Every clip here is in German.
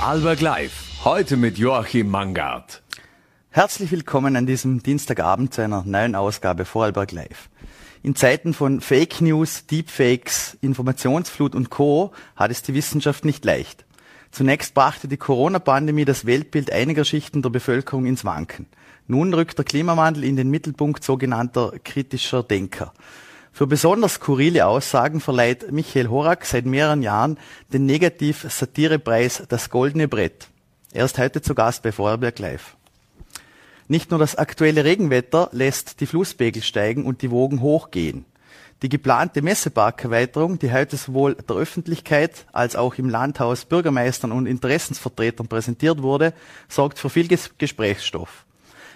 Vorarlberg Live. Heute mit Joachim Mangard. Herzlich willkommen an diesem Dienstagabend zu einer neuen Ausgabe Vorarlberg Live. In Zeiten von Fake News, Deepfakes, Informationsflut und Co. hat es die Wissenschaft nicht leicht. Zunächst brachte die Corona-Pandemie das Weltbild einiger Schichten der Bevölkerung ins Wanken. Nun rückt der Klimawandel in den Mittelpunkt sogenannter kritischer Denker. Für besonders skurrile Aussagen verleiht Michael Horak seit mehreren Jahren den Negativ-Satirepreis Das Goldene Brett. Er ist heute zu Gast bei Vorarlberg Live. Nicht nur das aktuelle Regenwetter lässt die Flusspegel steigen und die Wogen hochgehen. Die geplante Messeparkerweiterung, die heute sowohl der Öffentlichkeit als auch im Landhaus Bürgermeistern und Interessensvertretern präsentiert wurde, sorgt für viel Gesprächsstoff.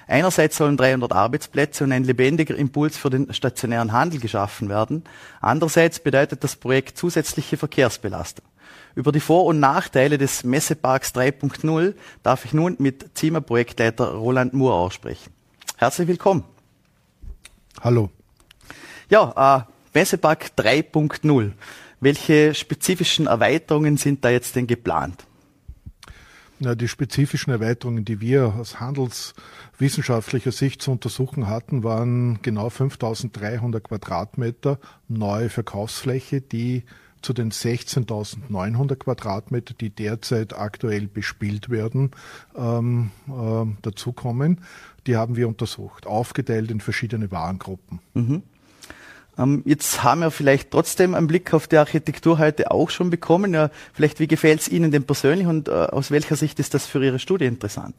Einerseits sollen 300 Arbeitsplätze und ein lebendiger Impuls für den stationären Handel geschaffen werden. Andererseits bedeutet das Projekt zusätzliche Verkehrsbelastung. Über die Vor- und Nachteile des Messeparks 3.0 darf ich nun mit ZIMA-Projektleiter Roland Muhr sprechen. Herzlich willkommen. Hallo. Ja, äh, Messepark 3.0. Welche spezifischen Erweiterungen sind da jetzt denn geplant? Na, die spezifischen Erweiterungen, die wir aus handelswissenschaftlicher Sicht zu untersuchen hatten, waren genau 5300 Quadratmeter neue Verkaufsfläche, die zu den 16.900 Quadratmeter, die derzeit aktuell bespielt werden, ähm, äh, dazukommen. Die haben wir untersucht, aufgeteilt in verschiedene Warengruppen. Mhm. Ähm, jetzt haben wir vielleicht trotzdem einen Blick auf die Architektur heute auch schon bekommen. Ja, vielleicht, wie gefällt es Ihnen denn persönlich und äh, aus welcher Sicht ist das für Ihre Studie interessant?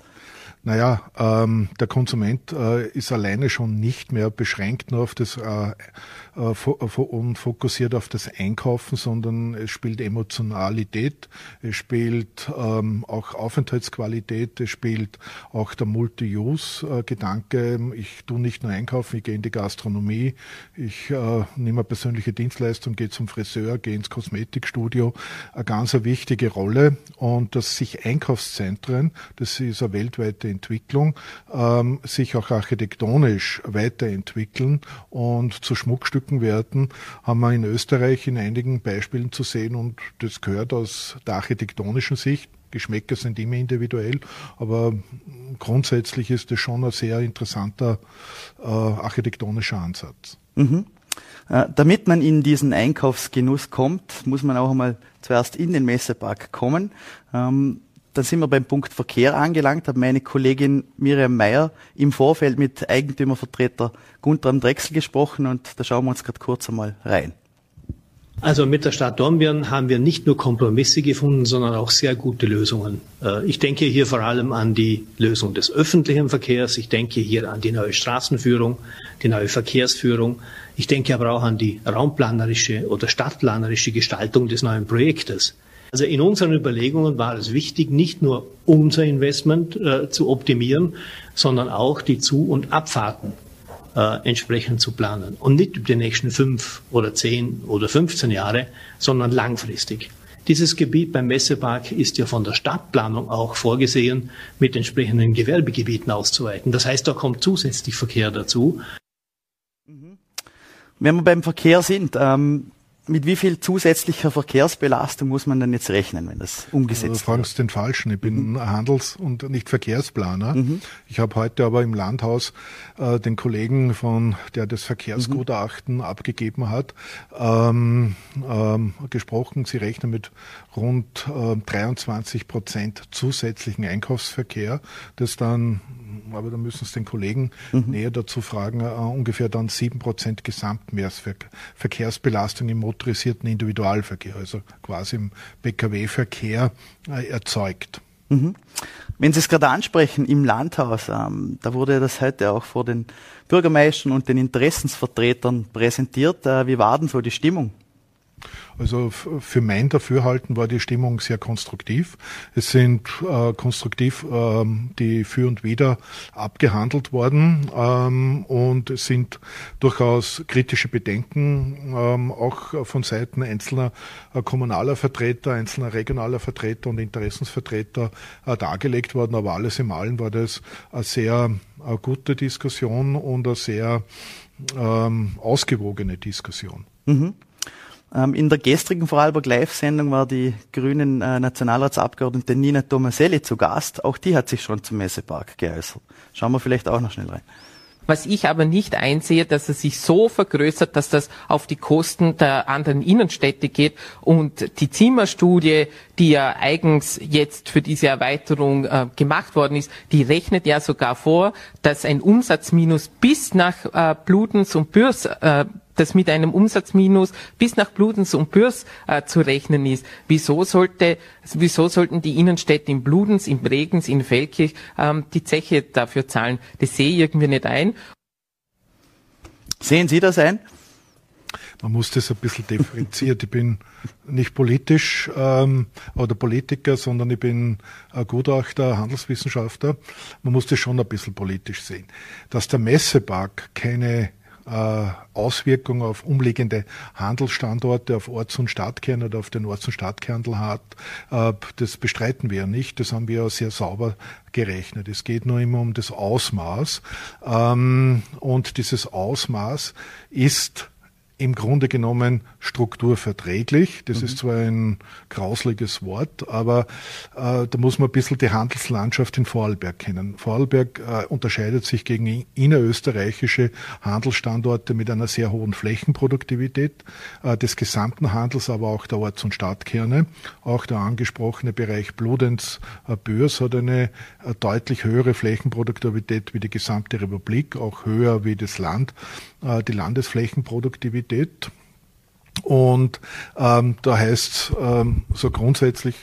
Naja, ähm, der Konsument äh, ist alleine schon nicht mehr beschränkt nur auf das äh, und fokussiert auf das Einkaufen, sondern es spielt Emotionalität, es spielt ähm, auch Aufenthaltsqualität, es spielt auch der Multi-Use-Gedanke. Ich tue nicht nur einkaufen, ich gehe in die Gastronomie, ich äh, nehme eine persönliche Dienstleistung, gehe zum Friseur, gehe ins Kosmetikstudio. Eine ganz wichtige Rolle und dass sich Einkaufszentren, das ist eine weltweite Entwicklung, ähm, sich auch architektonisch weiterentwickeln und zu Schmuckstücken werden, haben wir in Österreich in einigen Beispielen zu sehen und das gehört aus der architektonischen Sicht. Geschmäcker sind immer individuell, aber grundsätzlich ist es schon ein sehr interessanter äh, architektonischer Ansatz. Mhm. Äh, damit man in diesen Einkaufsgenuss kommt, muss man auch einmal zuerst in den Messepark kommen. Ähm, dann sind wir beim Punkt Verkehr angelangt, habe meine Kollegin Miriam Meyer im Vorfeld mit Eigentümervertreter Gunther Drechsel gesprochen und da schauen wir uns gerade kurz einmal rein. Also mit der Stadt Dornbirn haben wir nicht nur Kompromisse gefunden, sondern auch sehr gute Lösungen. Äh, ich denke hier vor allem an die Lösung des öffentlichen Verkehrs. Ich denke hier an die neue Straßenführung, die neue Verkehrsführung. Ich denke aber auch an die raumplanerische oder stadtplanerische Gestaltung des neuen Projektes. Also in unseren Überlegungen war es wichtig, nicht nur unser Investment äh, zu optimieren, sondern auch die Zu- und Abfahrten äh, entsprechend zu planen. Und nicht über die nächsten fünf oder zehn oder 15 Jahre, sondern langfristig. Dieses Gebiet beim Messepark ist ja von der Stadtplanung auch vorgesehen, mit entsprechenden Gewerbegebieten auszuweiten. Das heißt, da kommt zusätzlich Verkehr dazu. Mhm. Wenn wir beim Verkehr sind, ähm, mit wie viel zusätzlicher Verkehrsbelastung muss man denn jetzt rechnen, wenn das umgesetzt wird? Du fragst den Falschen. Ich bin mhm. Handels- und nicht Verkehrsplaner. Mhm. Ich habe heute aber im Landhaus äh, den Kollegen von, der das Verkehrsgutachten mhm. abgegeben hat, ähm, ähm, gesprochen. Sie rechnen mit rund äh, 23 Prozent zusätzlichen Einkaufsverkehr, das dann aber da müssen Sie den Kollegen mhm. näher dazu fragen, uh, ungefähr dann sieben Prozent Gesamtverkehrsbelastung im motorisierten Individualverkehr, also quasi im Pkw-Verkehr uh, erzeugt. Mhm. Wenn Sie es gerade ansprechen, im Landhaus, ähm, da wurde das heute auch vor den Bürgermeistern und den Interessensvertretern präsentiert. Äh, wie war denn so die Stimmung? Also für mein Dafürhalten war die Stimmung sehr konstruktiv. Es sind äh, konstruktiv ähm, die Für und Wider abgehandelt worden ähm, und es sind durchaus kritische Bedenken ähm, auch von Seiten einzelner äh, kommunaler Vertreter, einzelner regionaler Vertreter und Interessensvertreter äh, dargelegt worden. Aber alles im Allen war das eine sehr eine gute Diskussion und eine sehr ähm, ausgewogene Diskussion. Mhm. Ähm, in der gestrigen Vorarlberg Live-Sendung war die grünen äh, Nationalratsabgeordnete Nina Tomaselli zu Gast. Auch die hat sich schon zum Messepark geäußert. Schauen wir vielleicht auch noch schnell rein. Was ich aber nicht einsehe, dass er sich so vergrößert, dass das auf die Kosten der anderen Innenstädte geht. Und die Zimmerstudie, die ja eigens jetzt für diese Erweiterung äh, gemacht worden ist, die rechnet ja sogar vor, dass ein Umsatzminus bis nach äh, Blutens und Bürs äh, das mit einem Umsatzminus bis nach Bludenz und Bürs äh, zu rechnen ist. Wieso sollte, wieso sollten die Innenstädte in Bludenz, in Bregenz, in Feldkirch ähm, die Zeche dafür zahlen? Das sehe ich irgendwie nicht ein. Sehen Sie das ein? Man muss das ein bisschen differenziert. Ich bin nicht politisch ähm, oder Politiker, sondern ich bin ein Gutachter, Handelswissenschaftler. Man muss das schon ein bisschen politisch sehen. Dass der Messepark keine äh, Auswirkungen auf umliegende Handelsstandorte, auf Orts- und Stadtkern oder auf den Orts- und Stadtkernel hat, äh, das bestreiten wir ja nicht. Das haben wir ja sehr sauber gerechnet. Es geht nur immer um das Ausmaß. Ähm, und dieses Ausmaß ist im Grunde genommen strukturverträglich. Das mhm. ist zwar ein grausliges Wort, aber äh, da muss man ein bisschen die Handelslandschaft in Vorarlberg kennen. Vorarlberg äh, unterscheidet sich gegen innerösterreichische Handelsstandorte mit einer sehr hohen Flächenproduktivität äh, des gesamten Handels, aber auch der Orts- und Stadtkerne. Auch der angesprochene Bereich Bludenz äh, Börs hat eine äh, deutlich höhere Flächenproduktivität wie die gesamte Republik, auch höher wie das Land, die Landesflächenproduktivität. Und ähm, da heißt ähm, so grundsätzlich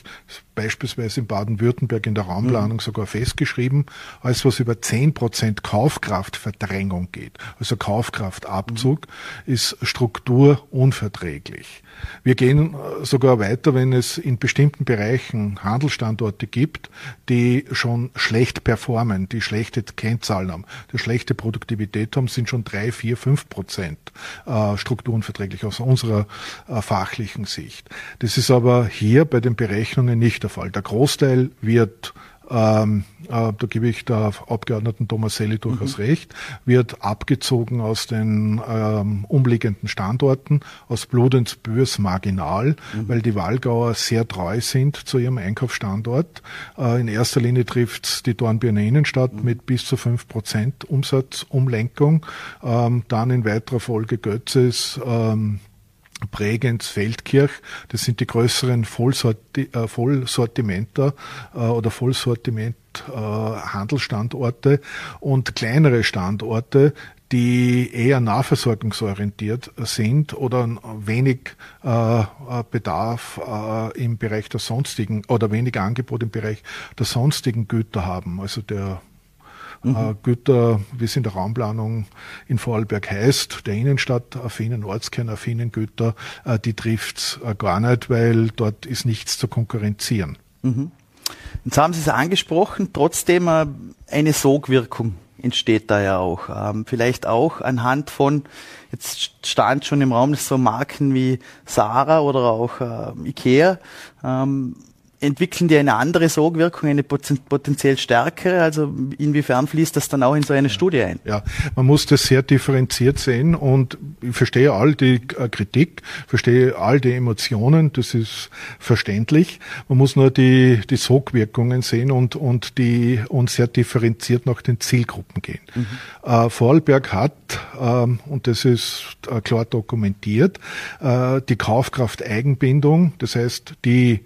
beispielsweise in Baden-Württemberg in der Raumplanung mhm. sogar festgeschrieben, als was über zehn Prozent Kaufkraftverdrängung geht, also Kaufkraftabzug, mhm. ist Struktur unverträglich. Wir gehen äh, sogar weiter, wenn es in bestimmten Bereichen Handelsstandorte gibt, die schon schlecht performen, die schlechte Kennzahlen haben, die schlechte Produktivität haben, sind schon drei, vier, fünf Prozent äh, strukturunverträglich aus unserer äh, fachlichen Sicht. Das ist aber hier bei den Berechnungen nicht der Fall. Der Großteil wird ähm, äh, da gebe ich der Abgeordneten Tomaselli durchaus mhm. recht, wird abgezogen aus den ähm, umliegenden Standorten, aus Bludenz, Börs marginal, mhm. weil die Walgauer sehr treu sind zu ihrem Einkaufsstandort. Äh, in erster Linie trifft die Dornbirner Innenstadt mhm. mit bis zu fünf Prozent Umsatzumlenkung, ähm, dann in weiterer Folge Götzes, ähm, Bregenz, Feldkirch, das sind die größeren Vollsorti äh, Vollsortimenter äh, oder Vollsortiment äh, Handelsstandorte und kleinere Standorte, die eher nahversorgungsorientiert sind oder wenig äh, Bedarf äh, im Bereich der sonstigen oder wenig Angebot im Bereich der sonstigen Güter haben. Also der mhm. Äh, Güter, wie es in der Raumplanung in Vorarlberg heißt, der Innenstadt affinen, Ortskern affinen Güter, äh, die trifft's äh, gar nicht, weil dort ist nichts zu konkurrenzieren. Mhm. Jetzt haben Sie es angesprochen, trotzdem eine Sogwirkung entsteht da ja auch. Ähm, vielleicht auch anhand von, jetzt stand schon im Raum so Marken wie Sarah oder auch äh, Ikea. Ähm, entwickeln die eine andere Sogwirkung, eine potenziell stärkere? Also inwiefern fließt das dann auch in so eine Studie ein? Ja, man muss das sehr differenziert sehen und ich verstehe all die äh, Kritik, verstehe all die Emotionen, das ist verständlich. Man muss nur die, die Sogwirkungen sehen und, und die und sehr differenziert nach den Zielgruppen gehen. Mhm. Äh, Vorarlberg hat, ähm, und das ist äh, klar dokumentiert, äh, die Kaufkraft Eigenbindung, das heißt die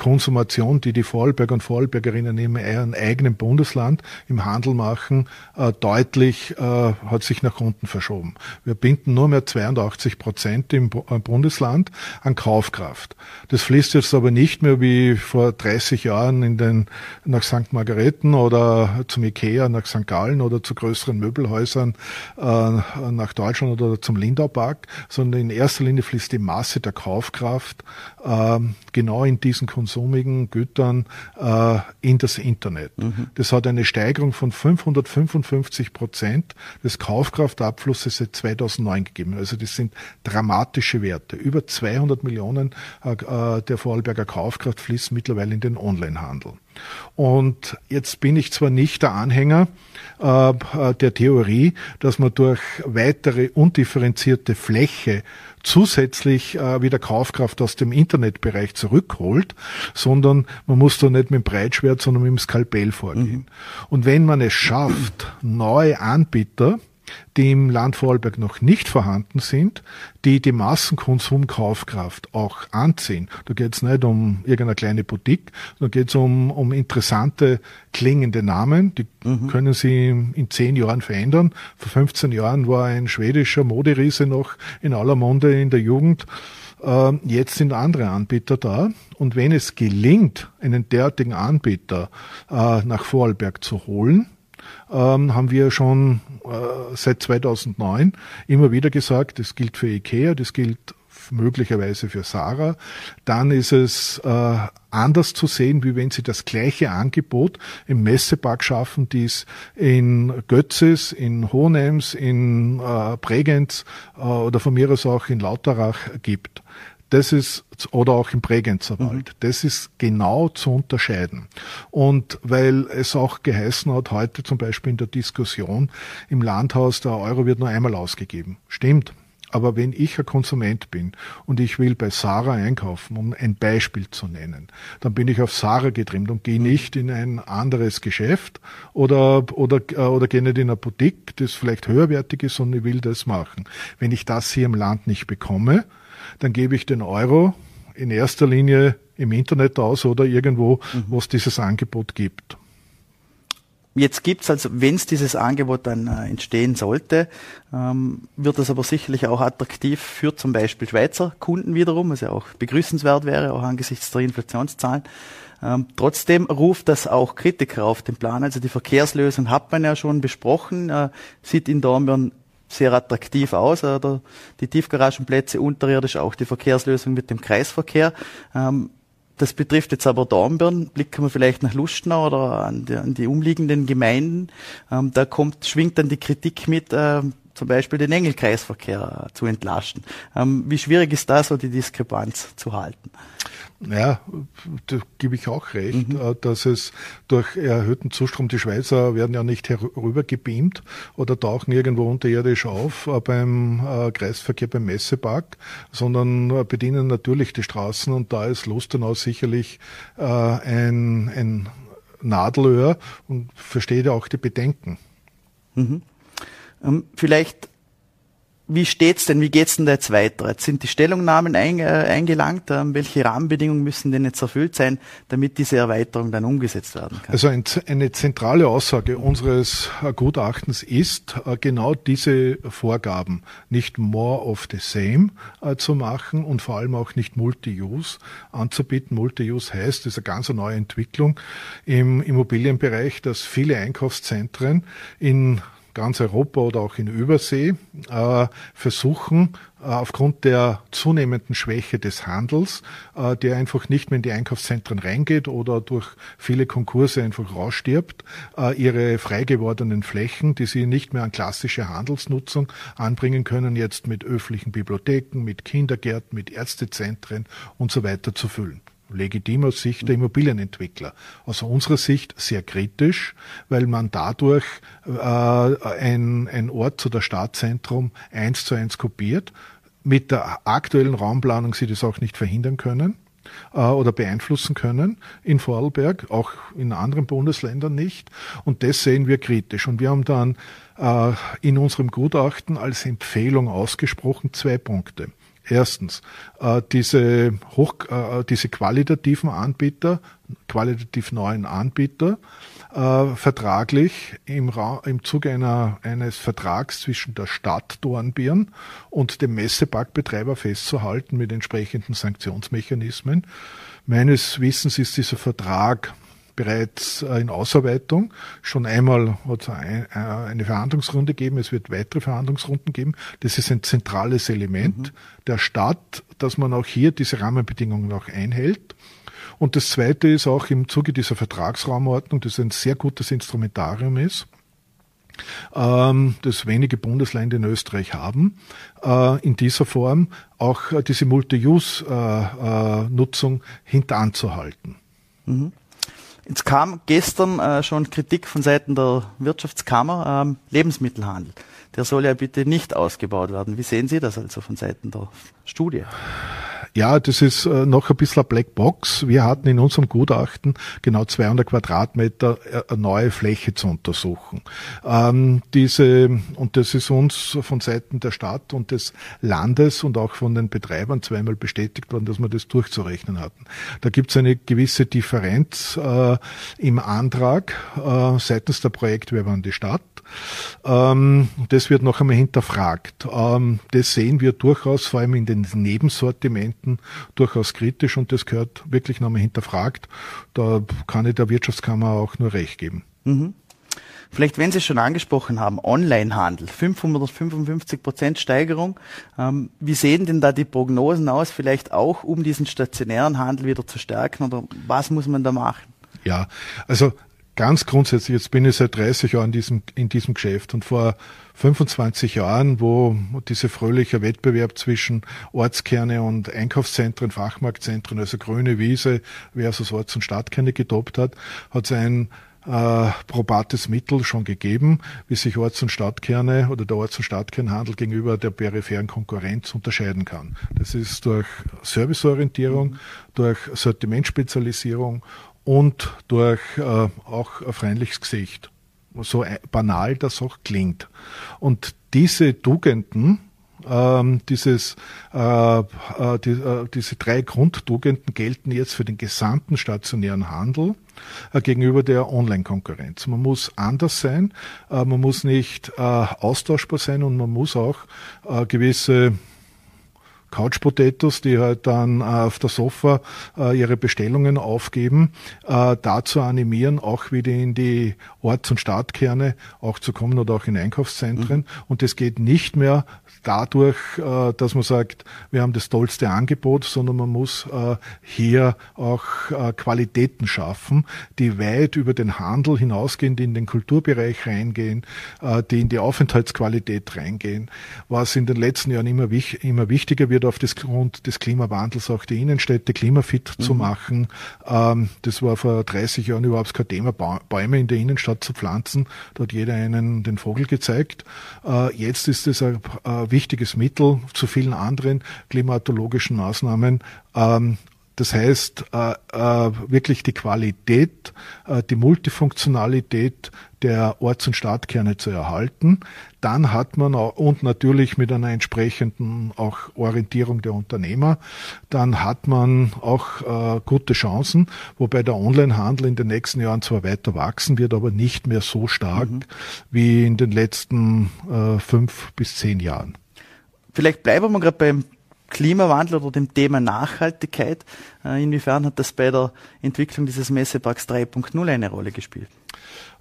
Konsumation, die die Vorarlberger und Vorarlbergerinnen in ihrem eigenen Bundesland im Handel machen, äh, deutlich äh, hat sich nach unten verschoben. Wir binden nur mehr 82 Prozent im äh, Bundesland an Kaufkraft. Das fließt jetzt aber nicht mehr wie vor 30 Jahren in den, nach St. Margareten oder zum Ikea nach St. Gallen oder zu größeren Möbelhäusern nach Deutschland oder zum Lindau Park, sondern in erster Linie fließt die Masse der Kaufkraft ähm, genau in diesen konsumigen Gütern äh, in das Internet. Mhm. Das hat eine Steigerung von 555 Prozent des Kaufkraftabflusses seit 2009 gegeben. Also das sind dramatische Werte. Über 200 Millionen äh, äh, der Vorarlberger Kaufkraft fließt mittlerweile in den Onlinehandel. Und jetzt bin ich zwar nicht der Anhänger äh, der Theorie, dass man durch weitere undifferenzierte Fläche zusätzlich äh, wieder Kaufkraft aus dem Internetbereich zurückholt, sondern man muss da nicht mit dem Breitschwert, sondern mit dem Skalpell vorgehen. Mhm. Und wenn man es schafft, neue Anbieter die im Land Vorarlberg noch nicht vorhanden sind, die die Massenkonsumkaufkraft auch anziehen. Da geht es nicht um irgendeine kleine Boutique, da geht es um, um interessante klingende Namen, die mhm. können Sie in zehn Jahren verändern. Vor 15 Jahren war ein schwedischer Moderiese noch in aller Munde in der Jugend. Ähm, jetzt sind andere Anbieter da. Und wenn es gelingt, einen derartigen Anbieter äh, nach Vorarlberg zu holen, ähm, haben wir schon äh, seit 2009 immer wieder gesagt, das gilt für IKEA, das gilt möglicherweise für Sarah, dann ist es äh, anders zu sehen, wie wenn sie das gleiche Angebot im Messepark schaffen, die es in Götzes, in Hohenems, in äh, Bregenz äh, oder von mir aus auch in Lauterach gibt. Das ist, oder auch im Bregenzerwald. Mhm. Das ist genau zu unterscheiden. Und weil es auch geheißen hat, heute zum Beispiel in der Diskussion im Landhaus, der Euro wird nur einmal ausgegeben. Stimmt. Aber wenn ich ein Konsument bin und ich will bei Sarah einkaufen, um ein Beispiel zu nennen, dann bin ich auf Sarah getrimmt und gehe nicht in ein anderes Geschäft oder, oder, äh, oder gehe nicht in eine Boutique, das vielleicht höherwertig ist, sondern ich will das machen. Wenn ich das hier im Land nicht bekomme, dann gebe ich den Euro in erster Linie im Internet aus oder irgendwo, mhm. wo es dieses Angebot gibt. Jetzt gibt's also, wenn es dieses Angebot dann äh, entstehen sollte, ähm, wird das aber sicherlich auch attraktiv für zum Beispiel Schweizer Kunden wiederum, was ja auch begrüßenswert wäre, auch angesichts der Inflationszahlen. Ähm, trotzdem ruft das auch Kritiker auf den Plan. Also die Verkehrslösung hat man ja schon besprochen, äh, sieht in Dornbirn sehr attraktiv aus. Oder die Tiefgaragenplätze unterirdisch, auch die Verkehrslösung mit dem Kreisverkehr. Ähm, das betrifft jetzt aber Dornbirn. Blicken wir vielleicht nach Lustenau oder an die, an die umliegenden Gemeinden. Ähm, da kommt, schwingt dann die Kritik mit, äh, zum Beispiel den Engelkreisverkehr zu entlasten. Ähm, wie schwierig ist da so die Diskrepanz zu halten? Ja, da gebe ich auch recht, mhm. Äh, dass es durch erhöhten Zustrom, die Schweizer werden ja nicht herüber gebeamt oder tauchen irgendwo unterirdisch auf äh, beim äh, Kreisverkehr beim Messepark, sondern bedienen natürlich die Straßen und da ist Lustenau sicherlich ein, ein Nadelöhr und versteht ja auch die Bedenken. Mhm. Ähm, vielleicht wie steht's denn? Wie geht's denn da jetzt weiter? Jetzt sind die Stellungnahmen ein, äh, eingelangt. Ähm, welche Rahmenbedingungen müssen denn jetzt erfüllt sein, damit diese Erweiterung dann umgesetzt werden kann? Also ein, eine zentrale Aussage unseres Gutachtens ist, äh, genau diese Vorgaben nicht more of the same äh, zu machen und vor allem auch nicht Multi-Use anzubieten. Multi-Use heißt, das ist eine ganz neue Entwicklung im Immobilienbereich, dass viele Einkaufszentren in ganz Europa oder auch in Übersee äh, versuchen, äh, aufgrund der zunehmenden Schwäche des Handels, äh, der einfach nicht mehr in die Einkaufszentren reingeht oder durch viele Konkurse einfach rausstirbt, ihre frei gewordenen Flächen, die sie nicht mehr an klassische Handelsnutzung anbringen können, jetzt mit öffentlichen Bibliotheken, mit Kindergärten, mit Ärztezentren und so weiter zu füllen legitim aus Sicht der Immobilienentwickler. Aus unserer Sicht sehr kritisch, weil man dadurch äh, ein, ein Ort zu der Stadtzentrum eins zu eins kopiert. Mit der aktuellen Raumplanung sie das auch nicht verhindern können äh, oder beeinflussen können in Vorarlberg, auch in anderen Bundesländern nicht. Und das sehen wir kritisch. Und wir haben dann äh, in unserem Gutachten als Empfehlung ausgesprochen zwei Punkte. Erstens, äh, diese, hoch, äh, diese qualitativen Anbieter, qualitativ neuen Anbieter, äh, vertraglich im, im Zuge einer, eines Vertrags zwischen der Stadt Dornbirn und dem Messeparkbetreiber festzuhalten mit entsprechenden Sanktionsmechanismen. Meines Wissens ist dieser Vertrag bereits äh, in Ausarbeitung. Schon einmal hat es äh, eine Verhandlungsrunde gegeben, es wird weitere Verhandlungsrunden geben. Das ist ein zentrales Element mhm. der Stadt, dass man auch hier diese Rahmenbedingungen auch einhält. Und das Zweite ist auch im Zuge dieser Vertragsraumordnung, das ein sehr gutes Instrumentarium ist, ähm, das wenige Bundesländer in Österreich haben, äh, in dieser Form auch diese Multi-Use-Nutzung hinteranzuhalten. Mhm. Jetzt kam gestern äh, schon Kritik von Seiten der Wirtschaftskammer, ähm, Lebensmittelhandel. Der soll ja bitte nicht ausgebaut werden. Wie sehen Sie das also von Seiten der Studie? Ja, das ist äh, noch ein bisschen eine Blackbox. Wir hatten in unserem Gutachten genau 200 Quadratmeter äh, neue Fläche zu untersuchen. Ähm, diese, und das ist uns von Seiten der Stadt und des Landes und auch von den Betreibern zweimal bestätigt worden, dass wir das durchzurechnen hatten. Da gibt es eine gewisse Differenz äh, im Antrag äh, seitens der Projektwerber an die Stadt. Ähm, das wird noch einmal hinterfragt. Ähm, das sehen wir durchaus, vor allem in den Nebensortimenten, durchaus kritisch und das gehört wirklich noch einmal hinterfragt. Da kann ich der Wirtschaftskammer auch nur recht geben. Mhm. Vielleicht, wenn Sie es schon angesprochen haben, Onlinehandel, 555 Prozent Steigerung. Ähm, wie sehen denn da die Prognosen aus? Vielleicht auch, um diesen stationären Handel wieder zu stärken oder was muss man da machen? Ja, also ganz grundsätzlich, jetzt bin ich seit 30 Jahren in diesem, in diesem Geschäft und vor 25 Jahren, wo dieser fröhliche Wettbewerb zwischen Ortskerne und Einkaufszentren, Fachmarktzentren, also grüne Wiese versus Orts- und Stadtkerne getoppt hat, hat es ein äh, probates Mittel schon gegeben, wie sich Orts- und Stadtkerne oder der Orts- und Stadtkernhandel gegenüber der peripheren Konkurrenz unterscheiden kann. Das ist durch Serviceorientierung, durch Sortimentspezialisierung und durch äh, auch ein freundliches Gesicht. So banal das auch klingt. Und diese Tugenden, ähm, dieses, äh, äh, die, äh, diese drei Grundtugenden gelten jetzt für den gesamten stationären Handel äh, gegenüber der Online-Konkurrenz. Man muss anders sein, äh, man muss nicht äh, austauschbar sein und man muss auch gewisse Couch Potatoes, die halt dann äh, auf der Sofa äh, ihre Bestellungen aufgeben, äh, dazu animieren, auch wieder in die Orts- und Stadtkerne auch zu kommen oder auch in Einkaufszentren. Mhm. Und es geht nicht mehr dadurch, dass man sagt, wir haben das tollste Angebot, sondern man muss hier auch Qualitäten schaffen, die weit über den Handel hinausgehen, die in den Kulturbereich reingehen, die in die Aufenthaltsqualität reingehen, was in den letzten Jahren immer, immer wichtiger wird auf das Grund des Klimawandels auch die Innenstädte klimafit mhm. zu machen. Ähm, das war vor 30 Jahren überhaupt kein Thema, Bäume in der Innenstadt zu pflanzen. Da hat jeder einen den Vogel gezeigt. Jetzt ist es ein wichtiges Mittel zu vielen anderen klimatologischen Maßnahmen. Das heißt, äh, äh, wirklich die Qualität, äh, die Multifunktionalität der Orts- und Stadtkerne zu erhalten. Dann hat man auch, und natürlich mit einer entsprechenden auch Orientierung der Unternehmer, dann hat man auch äh, gute Chancen, wobei der Onlinehandel in den nächsten Jahren zwar weiter wachsen wird, aber nicht mehr so stark mhm. wie in den letzten äh, fünf bis zehn Jahren. Vielleicht bleiben wir gerade beim Klimawandel oder dem Thema Nachhaltigkeit. Äh, inwiefern hat das bei der Entwicklung dieses Messeparks 3.0 eine Rolle gespielt?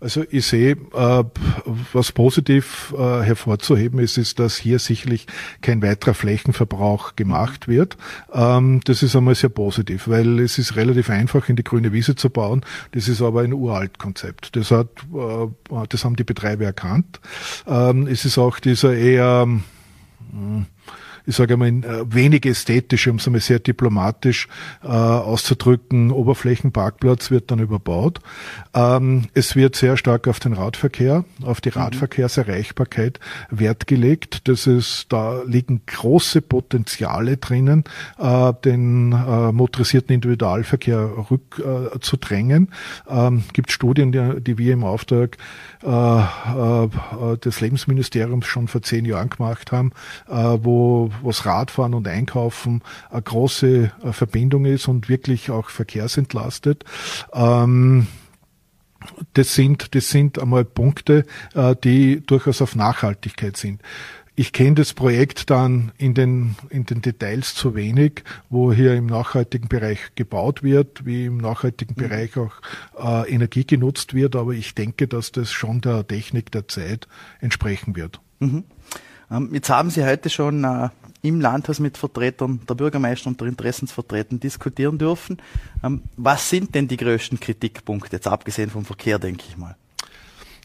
Also ich sehe, äh, was positiv äh, hervorzuheben ist, ist, dass hier sicherlich kein weiterer Flächenverbrauch gemacht wird. Ähm, das ist einmal sehr positiv, weil es ist relativ einfach, in die grüne Wiese zu bauen. Das ist aber ein uralt Konzept. Das hat, das haben die Betreiber erkannt. Ähm, es ist auch dieser eher hm, ich sage einmal, äh, wenig ästhetisch, um es einmal sehr diplomatisch äh, auszudrücken, Oberflächenparkplatz wird dann überbaut. Ähm, es wird sehr stark auf den Radverkehr, auf die mhm. Radverkehrserreichbarkeit Wert gelegt. Das ist, da liegen große Potenziale drinnen, äh, den äh, motorisierten Individualverkehr rückzudrängen. Äh, ähm, gibt Studien, die, die wir im Auftrag äh, äh, des Lebensministeriums schon vor zehn Jahren gemacht haben, äh, wo was Radfahren und Einkaufen eine große äh, Verbindung ist und wirklich auch verkehrsentlastet. Ähm, das sind, das sind einmal Punkte, äh, die durchaus auf Nachhaltigkeit sind. ich kenne das Projekt dann in den, in den Details zu wenig, wo hier im nachhaltigen Bereich gebaut wird, wie im nachhaltigen mhm. Bereich auch äh, Energie genutzt wird. Aber ich denke, dass das schon der Technik der Zeit entsprechen wird. Mhm. Ähm, jetzt haben Sie heute schon äh, im Landhaus mit Vertretern der Bürgermeister und der Interessensvertretern diskutieren dürfen. Ähm, was sind denn die größten Kritikpunkte, jetzt abgesehen vom Verkehr, denke ich mal?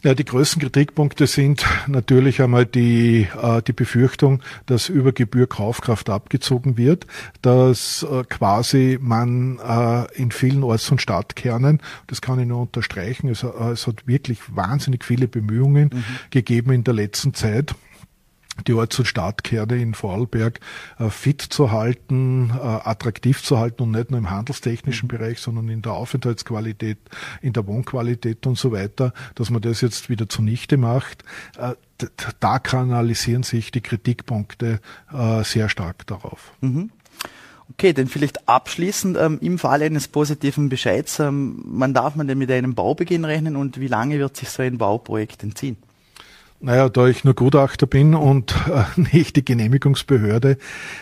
Ja, die größten Kritikpunkte sind natürlich einmal die, äh, die Befürchtung, dass über Gebühr Kaufkraft abgezogen wird, dass äh, quasi man äh, in vielen Orts- und Stadtkernen, das kann ich nur unterstreichen, es, äh, es hat wirklich wahnsinnig viele Bemühungen mhm. gegeben in der letzten Zeit die Orts- und Stadtkerne in Vorarlberg äh, fit zu halten, äh, attraktiv zu halten und nicht nur im handelstechnischen mhm. Bereich, sondern in der Aufenthaltsqualität, in der Wohnqualität und so weiter, dass man das jetzt wieder zunichte macht. Äh, da kanalisieren sich die Kritikpunkte sehr stark darauf. Mhm. Okay, dann vielleicht abschließend ähm, im Fall eines positiven Bescheids, ähm, wann darf man denn mit einem Baubeginn rechnen und wie lange wird sich so ein Bauprojekt entziehen? Naja, da ich nur Gutachter bin und äh, nicht die Genehmigungsbehörde,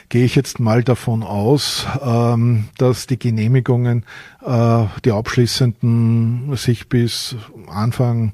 gehe ich jetzt mal davon aus, ähm, dass die Genehmigungen, äh, die abschließenden, sich bis Anfang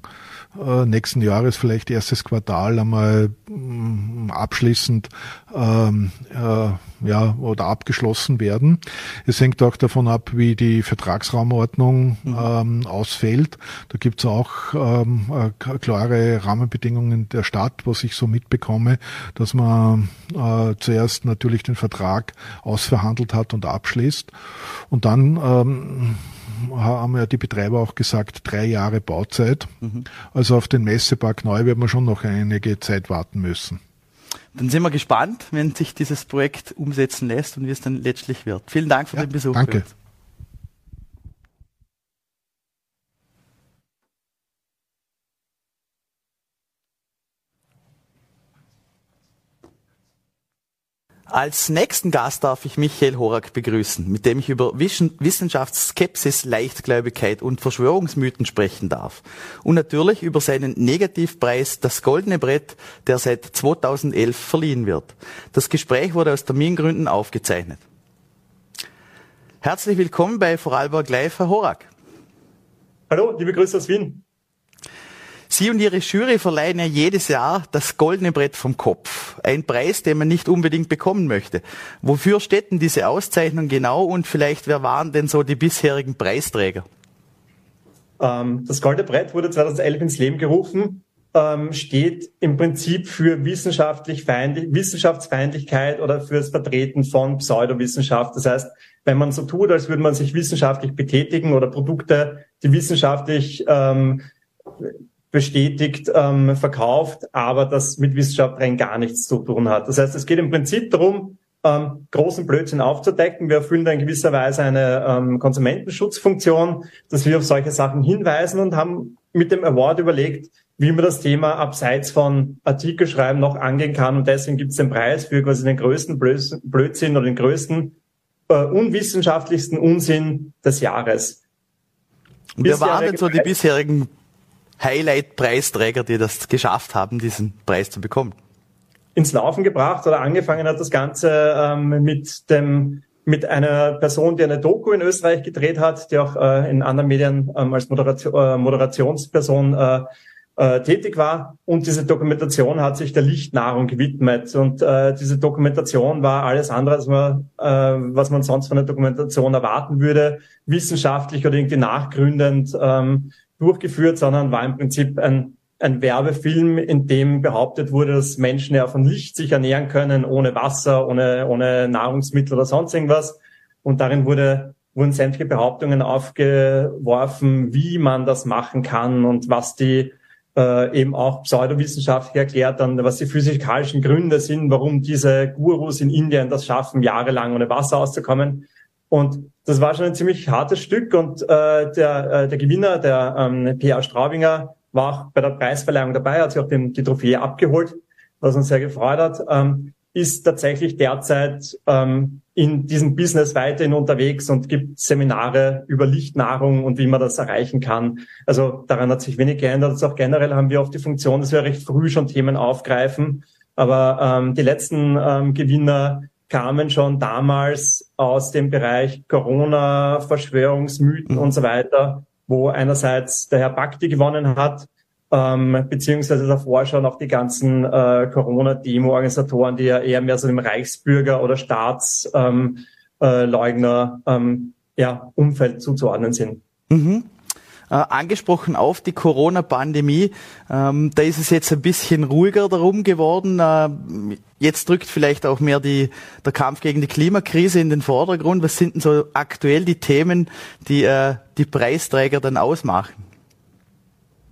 äh, nächsten Jahres, vielleicht erstes Quartal einmal mh, mm, abschließend ähm, äh, ja, oder abgeschlossen werden. Es hängt auch davon ab, wie die Vertragsraumordnung mhm. ähm, ausfällt. Da gibt es auch ähm, äh, klare Rahmenbedingungen der Stadt, was ich so mitbekomme, dass man äh, zuerst natürlich den Vertrag ausverhandelt hat und abschließt. Und dann ähm, haben ja die Betreiber auch gesagt, drei Jahre Bauzeit. Mhm. Also auf den Messepark neu werden wir schon noch einige Zeit warten müssen. Dann sind wir gespannt, wenn sich dieses Projekt umsetzen lässt und wie es dann letztlich wird. Vielen Dank für ja, den Besuch. Danke. Als nächsten Gast darf ich Michael Horak begrüßen, mit dem ich über Wissenschaftsskepsis, Leichtgläubigkeit und Verschwörungsmythen sprechen darf. Und natürlich über seinen Negativpreis Das Goldene Brett, der seit 2011 verliehen wird. Das Gespräch wurde aus Termingründen aufgezeichnet. Herzlich willkommen bei Vorarlberg Live, Herr Horak. Hallo, liebe Grüße aus Wien. Sie und Ihre Jury verleihen ja jedes Jahr das goldene Brett vom Kopf. Ein Preis, den man nicht unbedingt bekommen möchte. Wofür steht denn diese Auszeichnung genau und vielleicht wer waren denn so die bisherigen Preisträger? Ähm, das goldene Brett wurde 2011 ins Leben gerufen, ähm, steht im Prinzip für wissenschaftlich Wissenschaftsfeindlichkeit oder fürs Vertreten von Pseudowissenschaft. Das heißt, wenn man so tut, als würde man sich wissenschaftlich betätigen oder Produkte, die wissenschaftlich ähm, bestätigt ähm, verkauft, aber das mit Wissenschaft rein gar nichts zu tun hat. Das heißt, es geht im Prinzip darum, ähm, großen Blödsinn aufzudecken. Wir erfüllen da in gewisser Weise eine ähm, Konsumentenschutzfunktion, dass wir auf solche Sachen hinweisen und haben mit dem Award überlegt, wie man das Thema abseits von Artikelschreiben noch angehen kann. Und deswegen gibt es den Preis für quasi den größten Blödsinn oder den größten äh, unwissenschaftlichsten Unsinn des Jahres. Und wer waren denn so die bisherigen Highlight-Preisträger, die das geschafft haben, diesen Preis zu bekommen? Ins Laufen gebracht oder angefangen hat das Ganze ähm, mit dem mit einer Person, die eine Doku in Österreich gedreht hat, die auch äh, in anderen Medien ähm, als Moderation, äh, Moderationsperson äh, äh, tätig war. Und diese Dokumentation hat sich der Lichtnahrung gewidmet. Und äh, diese Dokumentation war alles andere, als man, äh, was man sonst von einer Dokumentation erwarten würde, wissenschaftlich oder irgendwie nachgründend. Ähm, durchgeführt, sondern war im Prinzip ein, ein Werbefilm, in dem behauptet wurde, dass Menschen ja von Licht sich ernähren können, ohne Wasser, ohne, ohne Nahrungsmittel oder sonst irgendwas. Und darin wurde, wurden sämtliche Behauptungen aufgeworfen, wie man das machen kann und was die äh, eben auch pseudowissenschaftlich erklärt dann, was die physikalischen Gründe sind, warum diese Gurus in Indien das schaffen, jahrelang ohne Wasser auszukommen. Und das war schon ein ziemlich hartes Stück und äh, der, äh, der Gewinner, der ähm, P.A. Straubinger, war auch bei der Preisverleihung dabei, hat sich auch den, die Trophäe abgeholt, was uns sehr gefreut hat, ähm, ist tatsächlich derzeit ähm, in diesem Business weiterhin unterwegs und gibt Seminare über Lichtnahrung und wie man das erreichen kann. Also daran hat sich wenig geändert. Also auch generell haben wir oft die Funktion, dass wir recht früh schon Themen aufgreifen, Aber ähm, die letzten ähm, Gewinner kamen schon damals aus dem Bereich Corona, Verschwörungsmythen mhm. und so weiter, wo einerseits der Herr Bakti gewonnen hat, ähm, beziehungsweise davor schon auch die ganzen äh, Corona-Demo-Organisatoren, die ja eher mehr so dem Reichsbürger oder Staatsleugner ähm, äh, ähm, ja, Umfeld zuzuordnen sind. Mhm äh, angesprochen auf die Corona-Pandemie. Ähm, da ist es jetzt ein bisschen ruhiger darum geworden. Äh, jetzt drückt vielleicht auch mehr die, der Kampf gegen die Klimakrise in den Vordergrund. Was sind denn so aktuell die Themen, die äh, die Preisträger dann ausmachen?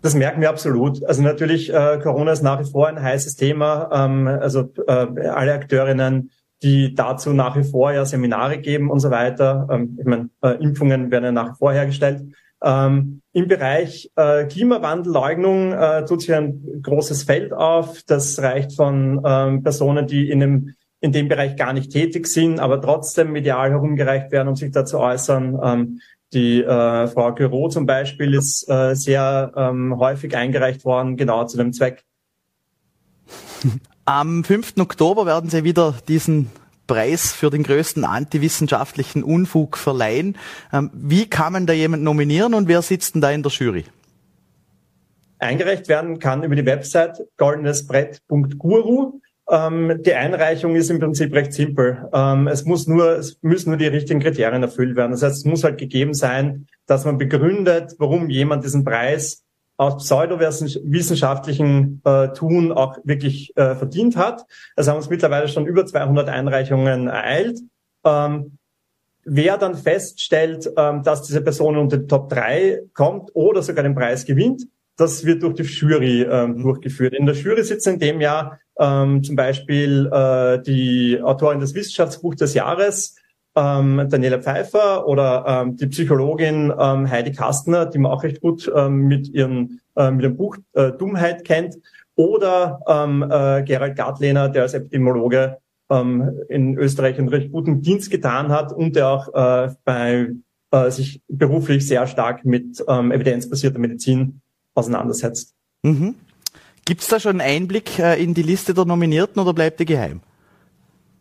Das merken wir absolut. Also natürlich, äh, Corona ist nach wie vor ein heißes Thema. Ähm, also äh, alle Akteurinnen die dazu nach wie vor ja Seminare geben und so weiter. Ähm, ich meine, äh, Impfungen werden ja nach wie vor hergestellt. Ähm, Im Bereich äh, Klimawandelleugnung äh, tut sich ein großes Feld auf. Das reicht von ähm, Personen, die in dem, in dem Bereich gar nicht tätig sind, aber trotzdem medial herumgereicht werden, um sich dazu äußern. Ähm, die äh, Frau Giro zum Beispiel ist äh, sehr ähm, häufig eingereicht worden, genau zu dem Zweck. Am 5. Oktober werden Sie wieder diesen Preis für den größten antiwissenschaftlichen Unfug verleihen. Ähm, wie kann man da jemand nominieren und wer sitzt denn da in der Jury? Eingereicht werden kann über die Website goldenesbrett.guru. Ähm, die Einreichung ist im Prinzip recht simpel. Ähm, es muss nur, es müssen nur die richtigen Kriterien erfüllt werden. Das heißt, es muss halt gegeben sein, dass man begründet, warum jemand diesen Preis aus pseudowissenschaftlichen äh, Tun auch wirklich äh, verdient hat. Also haben uns mittlerweile schon über 200 Einreichungen ereilt. Ähm, wer dann feststellt, ähm, dass diese Person unter die Top 3 kommt oder sogar den Preis gewinnt, das wird durch die Jury ähm, durchgeführt. In der Jury sitzen in dem Jahr ähm, zum Beispiel äh, die Autorin des Wissenschaftsbuchs des Jahres, ähm, Daniela Pfeiffer oder ähm, die Psychologin ähm, Heidi Kastner, die man auch recht gut ähm, mit, ihren, äh, mit dem Buch äh, Dummheit kennt, oder ähm, äh, Gerald Gartlehner, der als Epidemiologe ähm, in Österreich einen recht guten Dienst getan hat und der auch äh, bei äh, sich beruflich sehr stark mit ähm, evidenzbasierter Medizin auseinandersetzt. Mhm. Gibt es da schon einen Einblick äh, in die Liste der Nominierten oder bleibt die geheim?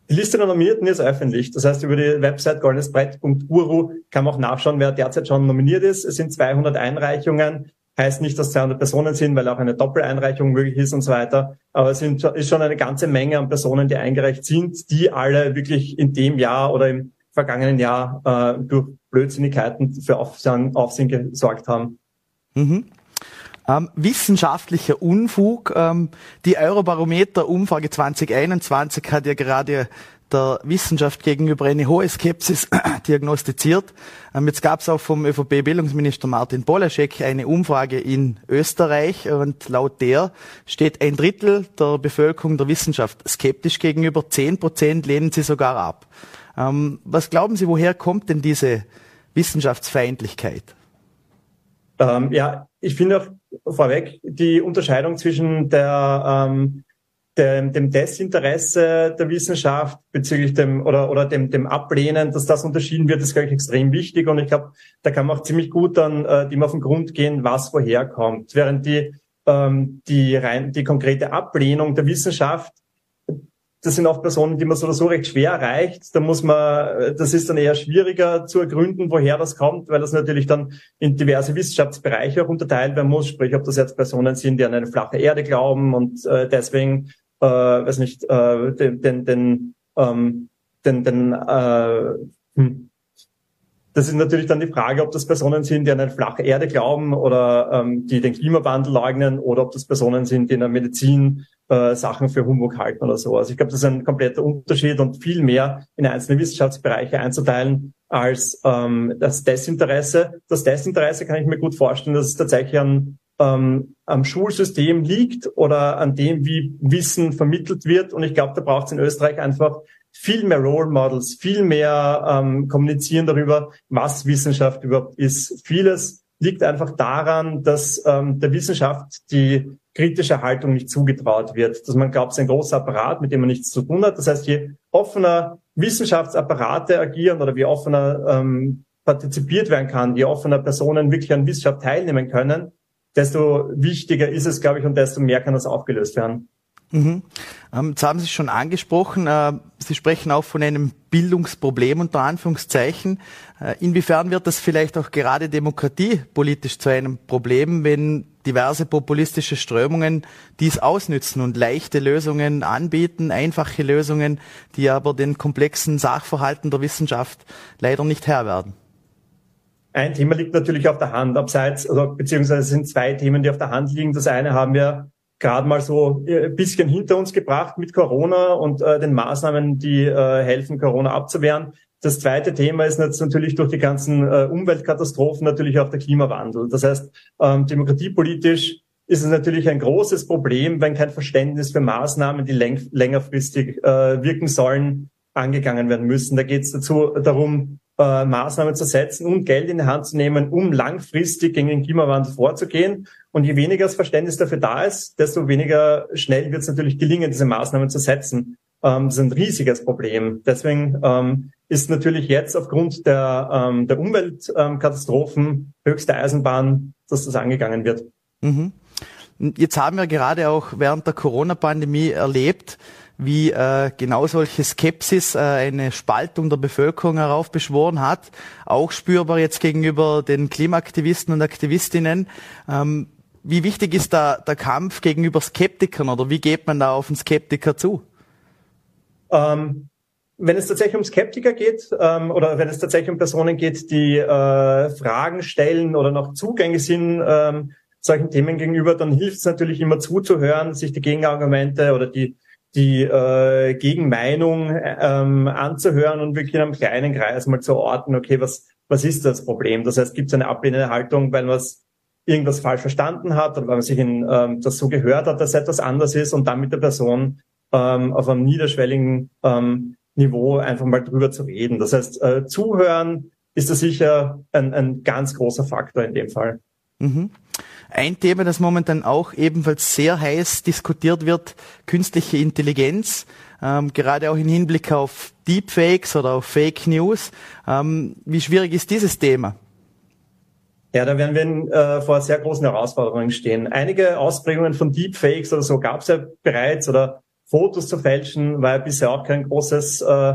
Die Liste der Nominierten ist öffentlich. Das heißt, über die Website goldenesbrett.guru kann man auch nachschauen, wer derzeit schon nominiert ist. Es sind 200 Einreichungen. Heißt nicht, dass 200 Personen sind, weil auch eine Doppeleinreichung möglich ist und so weiter. Aber es sind, ist schon eine ganze Menge an Personen, die eingereicht sind, die alle wirklich in dem Jahr oder im vergangenen Jahr äh, durch Blödsinnigkeiten für Aufsehen, Aufsehen gesorgt haben. Mhm. Ähm, wissenschaftlicher Unfug. Ähm, die Eurobarometer-Umfrage 2021 hat ja gerade der Wissenschaft gegenüber eine hohe Skepsis diagnostiziert. Ähm, jetzt gab es auch vom ÖVP-Bildungsminister Martin Polaschek eine Umfrage in Österreich und laut der steht ein Drittel der Bevölkerung der Wissenschaft skeptisch gegenüber, zehn Prozent lehnen sie sogar ab. Ähm, was glauben Sie, woher kommt denn diese Wissenschaftsfeindlichkeit? Ähm, ja, ich finde auch vorweg die Unterscheidung zwischen der, ähm, dem, dem Desinteresse der Wissenschaft bezüglich dem oder, oder dem, dem Ablehnen, dass das unterschieden wird, ist, glaube ich, extrem wichtig. Und ich glaube, da kann man auch ziemlich gut dann äh, dem auf den Grund gehen, was woher kommt. Während die, ähm, die, rein, die konkrete Ablehnung der Wissenschaft das sind auch Personen, die man so oder so recht schwer erreicht. Da muss man, das ist dann eher schwieriger zu ergründen, woher das kommt, weil das natürlich dann in diverse Wissenschaftsbereiche auch unterteilt werden muss. Sprich, ob das jetzt Personen sind, die an eine flache Erde glauben und äh, deswegen, äh, weiß nicht, äh, den, den, den, ähm, den, den äh, hm, das ist natürlich dann die Frage, ob das Personen sind, die an eine flache Erde glauben oder ähm, die den Klimawandel leugnen oder ob das Personen sind, die in der Medizin äh, Sachen für Humbug halten oder so. Also ich glaube, das ist ein kompletter Unterschied und viel mehr in einzelne Wissenschaftsbereiche einzuteilen als ähm, das Desinteresse. Das Desinteresse kann ich mir gut vorstellen, dass es tatsächlich an ähm, am Schulsystem liegt oder an dem, wie Wissen vermittelt wird. Und ich glaube, da braucht es in Österreich einfach viel mehr Role Models, viel mehr ähm, kommunizieren darüber, was Wissenschaft überhaupt ist. Vieles liegt einfach daran, dass ähm, der Wissenschaft die kritische Haltung nicht zugetraut wird. Dass man glaubt, es ist ein großer Apparat, mit dem man nichts zu tun hat. Das heißt, je offener Wissenschaftsapparate agieren oder wie offener ähm, partizipiert werden kann, je offener Personen wirklich an Wissenschaft teilnehmen können, desto wichtiger ist es, glaube ich, und desto mehr kann das aufgelöst werden. Mhm. Ähm, jetzt haben Sie schon angesprochen, äh, Sie sprechen auch von einem Bildungsproblem unter Anführungszeichen. Äh, inwiefern wird das vielleicht auch gerade demokratiepolitisch zu einem Problem, wenn diverse populistische Strömungen dies ausnützen und leichte Lösungen anbieten, einfache Lösungen, die aber den komplexen Sachverhalten der Wissenschaft leider nicht Herr werden? Ein Thema liegt natürlich auf der Hand, abseits, also, beziehungsweise sind zwei Themen, die auf der Hand liegen. Das eine haben wir gerade mal so ein äh, bisschen hinter uns gebracht mit Corona und äh, den Maßnahmen, die äh, helfen, Corona abzuwehren. Das zweite Thema ist jetzt natürlich durch die ganzen äh, Umweltkatastrophen natürlich auch der Klimawandel. Das heißt, ähm, demokratiepolitisch ist es natürlich ein großes Problem, wenn kein Verständnis für Maßnahmen, die läng längerfristig äh, wirken sollen, angegangen werden müssen. Da geht es dazu darum, äh, Maßnahmen zu setzen und Geld in die Hand zu nehmen, um langfristig gegen den Klimawandel vorzugehen. Und je weniger das Verständnis dafür da ist, desto weniger schnell wird es natürlich gelingen, diese Maßnahmen zu setzen. Ähm, das ist ein riesiges Problem. Deswegen ähm, ist natürlich jetzt aufgrund der, ähm, der Umweltkatastrophen höchste Eisenbahn, dass das angegangen wird. Mhm. Jetzt haben wir gerade auch während der Corona-Pandemie erlebt, wie äh, genau solche Skepsis äh, eine Spaltung der Bevölkerung heraufbeschworen hat, auch spürbar jetzt gegenüber den Klimaaktivisten und Aktivistinnen. Ähm, wie wichtig ist da der Kampf gegenüber Skeptikern oder wie geht man da auf einen Skeptiker zu? Ähm, wenn es tatsächlich um Skeptiker geht ähm, oder wenn es tatsächlich um Personen geht, die äh, Fragen stellen oder noch zugänglich sind ähm, solchen Themen gegenüber, dann hilft es natürlich immer zuzuhören, sich die Gegenargumente oder die die äh, Gegenmeinung ähm, anzuhören und wirklich in einem kleinen Kreis mal zu orten, okay, was, was ist das Problem? Das heißt, gibt es eine ablehnende Haltung, weil man irgendwas falsch verstanden hat oder weil man sich in, ähm, das so gehört hat, dass etwas anders ist und dann mit der Person ähm, auf einem niederschwelligen ähm, Niveau einfach mal drüber zu reden. Das heißt, äh, zuhören ist da sicher ein, ein ganz großer Faktor in dem Fall. Mhm. Ein Thema, das momentan auch ebenfalls sehr heiß diskutiert wird, künstliche Intelligenz, ähm, gerade auch im Hinblick auf Deepfakes oder auf Fake News. Ähm, wie schwierig ist dieses Thema? Ja, da werden wir äh, vor sehr großen Herausforderungen stehen. Einige Ausprägungen von Deepfakes oder so gab es ja bereits oder Fotos zu fälschen war ja bisher auch kein großes äh,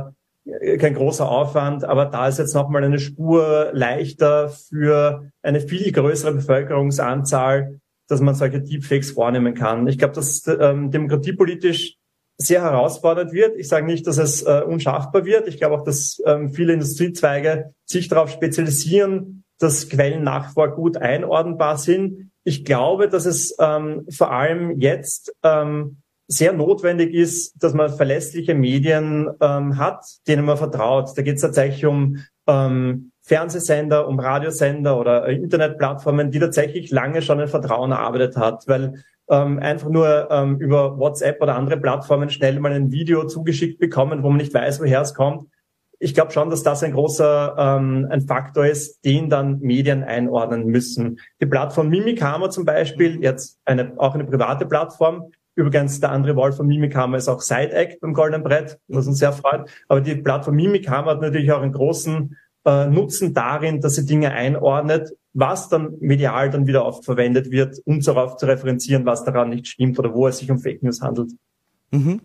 kein großer Aufwand, aber da ist jetzt nochmal eine Spur leichter für eine viel größere Bevölkerungsanzahl, dass man solche Deepfakes vornehmen kann. Ich glaube, dass ähm, demokratiepolitisch sehr herausfordernd wird. Ich sage nicht, dass es äh, unschaffbar wird. Ich glaube auch, dass ähm, viele Industriezweige sich darauf spezialisieren, dass Quellen nach vor gut einordnbar sind. Ich glaube, dass es ähm, vor allem jetzt ähm, sehr notwendig ist, dass man verlässliche Medien ähm, hat, denen man vertraut. Da geht es tatsächlich um ähm, Fernsehsender, um Radiosender oder äh, Internetplattformen, die tatsächlich lange schon ein Vertrauen erarbeitet hat, weil ähm, einfach nur ähm, über WhatsApp oder andere Plattformen schnell mal ein Video zugeschickt bekommen, wo man nicht weiß, woher es kommt. Ich glaube schon, dass das ein großer ähm, ein Faktor ist, den dann Medien einordnen müssen. Die Plattform Mimikama zum Beispiel, jetzt eine, auch eine private Plattform, Übrigens, der andere Wahl von Mimikama ist auch SideAct beim Golden Brett, was uns sehr freut. Aber die Plattform Mimikama hat natürlich auch einen großen äh, Nutzen darin, dass sie Dinge einordnet, was dann medial dann wieder oft verwendet wird, um darauf zu referenzieren, was daran nicht stimmt oder wo es sich um Fake News handelt. Mhm.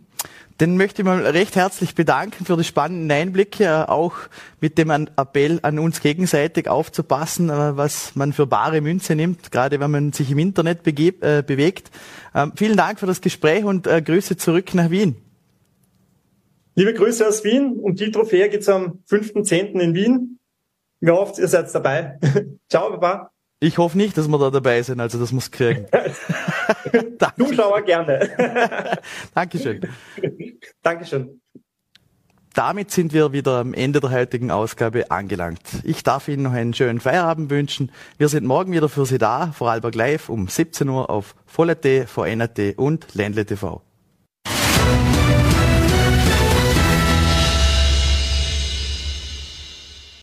Den möchte ich mal recht herzlich bedanken für die spannenden Einblicke, äh, auch mit dem Appell an uns gegenseitig aufzupassen, äh, was man für bare Münze nimmt, gerade wenn man sich im Internet begebt, äh, bewegt. Ähm, vielen Dank für das Gespräch und äh, Grüße zurück nach Wien. Liebe Grüße aus Wien. Und die Trophäe geht's am 5.10. in Wien. Wir hoffen, ihr seid dabei. Ciao, Baba. Ich hoffe nicht, dass wir da dabei sind, also das muss kriegen. Zuschauer gerne. Dankeschön. Dankeschön. Damit sind wir wieder am Ende der heutigen Ausgabe angelangt. Ich darf Ihnen noch einen schönen Feierabend wünschen. Wir sind morgen wieder für Sie da, Vorarlberg Live um 17 Uhr auf Voll.at, VN.at und Ländle TV.